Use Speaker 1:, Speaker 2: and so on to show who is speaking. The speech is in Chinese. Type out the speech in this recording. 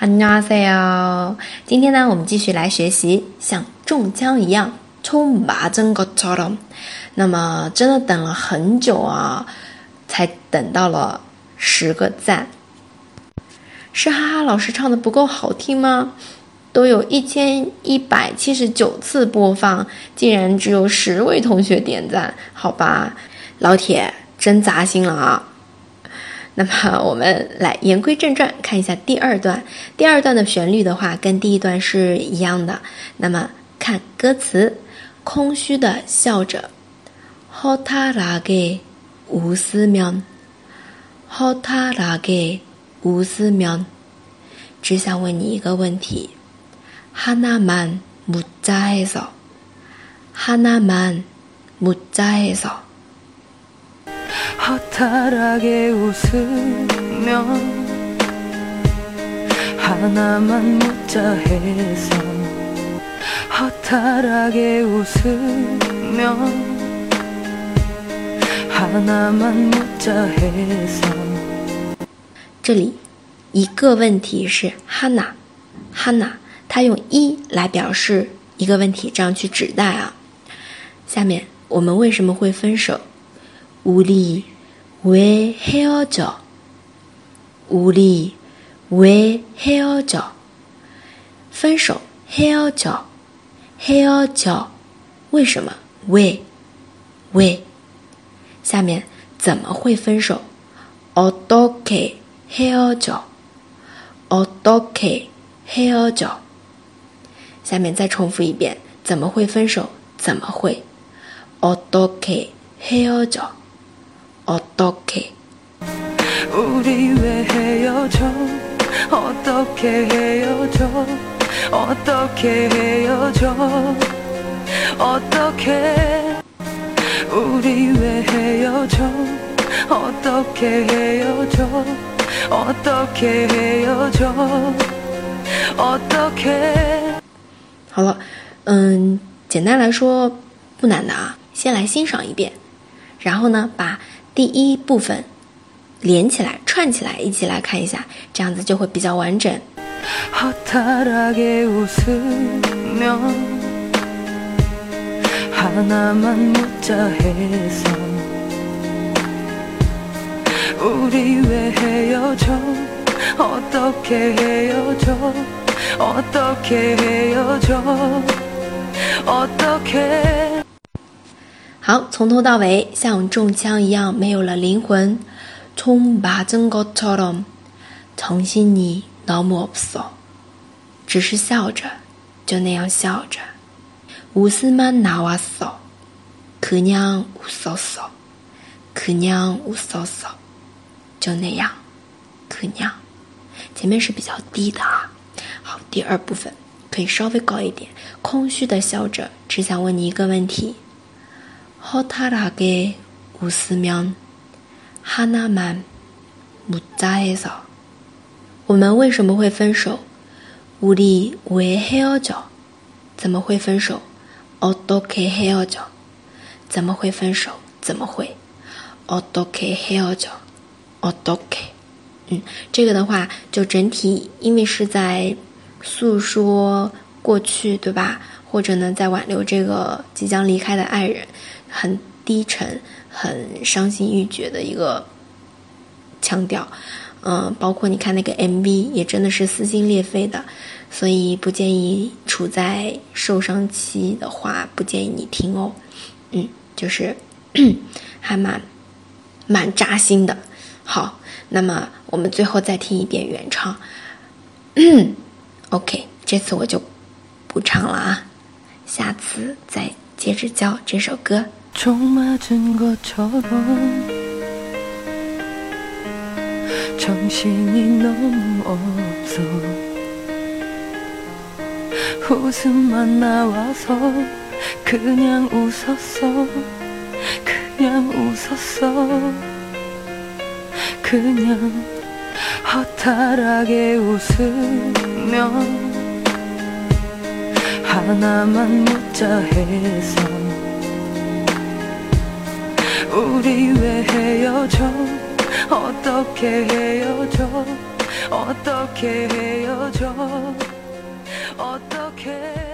Speaker 1: 哈尼阿塞哟！今天呢，我们继续来学习像中枪一样冲麻真个操。那么真的等了很久啊，才等到了十个赞。是哈哈老师唱的不够好听吗？都有一千一百七十九次播放，竟然只有十位同学点赞，好吧，老铁真扎心了啊！那么我们来言归正传，看一下第二段。第二段的旋律的话，跟第一段是一样的。那么看歌词，空虚的笑着，허탈하게웃으 면， 허탈하게웃으 면， 只想问你一个问题。하나만묻자해서하나만묻자해서
Speaker 2: 허탈하게웃으면하나만묻자해서허탈하게웃으면하나만묻자해서
Speaker 1: 这里一个问题是哈娜，哈娜。它用一来表示一个问题，这样去指代啊。下面我们为什么会分手？ 우리왜헤어 져？ 우리왜헤어 져？ 分手헤어 져， 헤어 져， 为什么？为为。下面怎么会分手？어떻게헤어 져？ 어떻게헤어 져？ 下面再重复一遍，怎么会分手？怎么会？어떻게헤어 져？ 어떻 게？
Speaker 2: 우리왜헤어 져？ 어떻게 헤어 져？ 어떻게 헤어 져？ 어떻게？ 우리 왜헤어 져？ 어떻게 헤어 져？ 어떻게 헤어 져？ 어떻게？
Speaker 1: 好了，嗯，简单来说不难的啊。先来欣赏一遍，然后呢，把 第一部分连起来、串起来，一起来看一下，这样子就会比较完整。好，从头到尾像中枪一样，没有了灵魂。총맞은것처럼정신이너무없어只是笑着，就那样笑着。웃음만나왔어그냥웃었어그냥웃었어就那样，그냥前面是比较低的啊。好，第二部分可以稍微高一点。空虚的笑着，只想问你一个问题： 허탈하게웃으면하나만묻자해서我们为什么会分手？우리왜헤어 져？ 怎么会分手？어떻게헤어 져？ 怎么会分手？怎么会？어떻게헤어 져？ 어떻게嗯，这个的话，就整体因为是在诉说 过去，对吧？或者呢，在挽留这个即将离开的爱人，很低沉、很伤心欲绝的一个腔调。嗯，包括你看那个 MV，也真的是撕心裂肺的。所以不建议处在受伤期的话，不建议你听哦。嗯，就是 还蛮蛮扎心的。好。那么我们最后再听一遍原唱。嗯 OK，这次我就不唱了啊，下次再接着教这首歌。
Speaker 2: 총맞은것처럼정신이너무없어웃음만나와서그냥웃었어그냥웃었어 그냥허탈하게웃으면 하나만 묻자 해서 우리 왜 헤어져 어떻게 헤어져? 어떻게 헤어져? 어떻게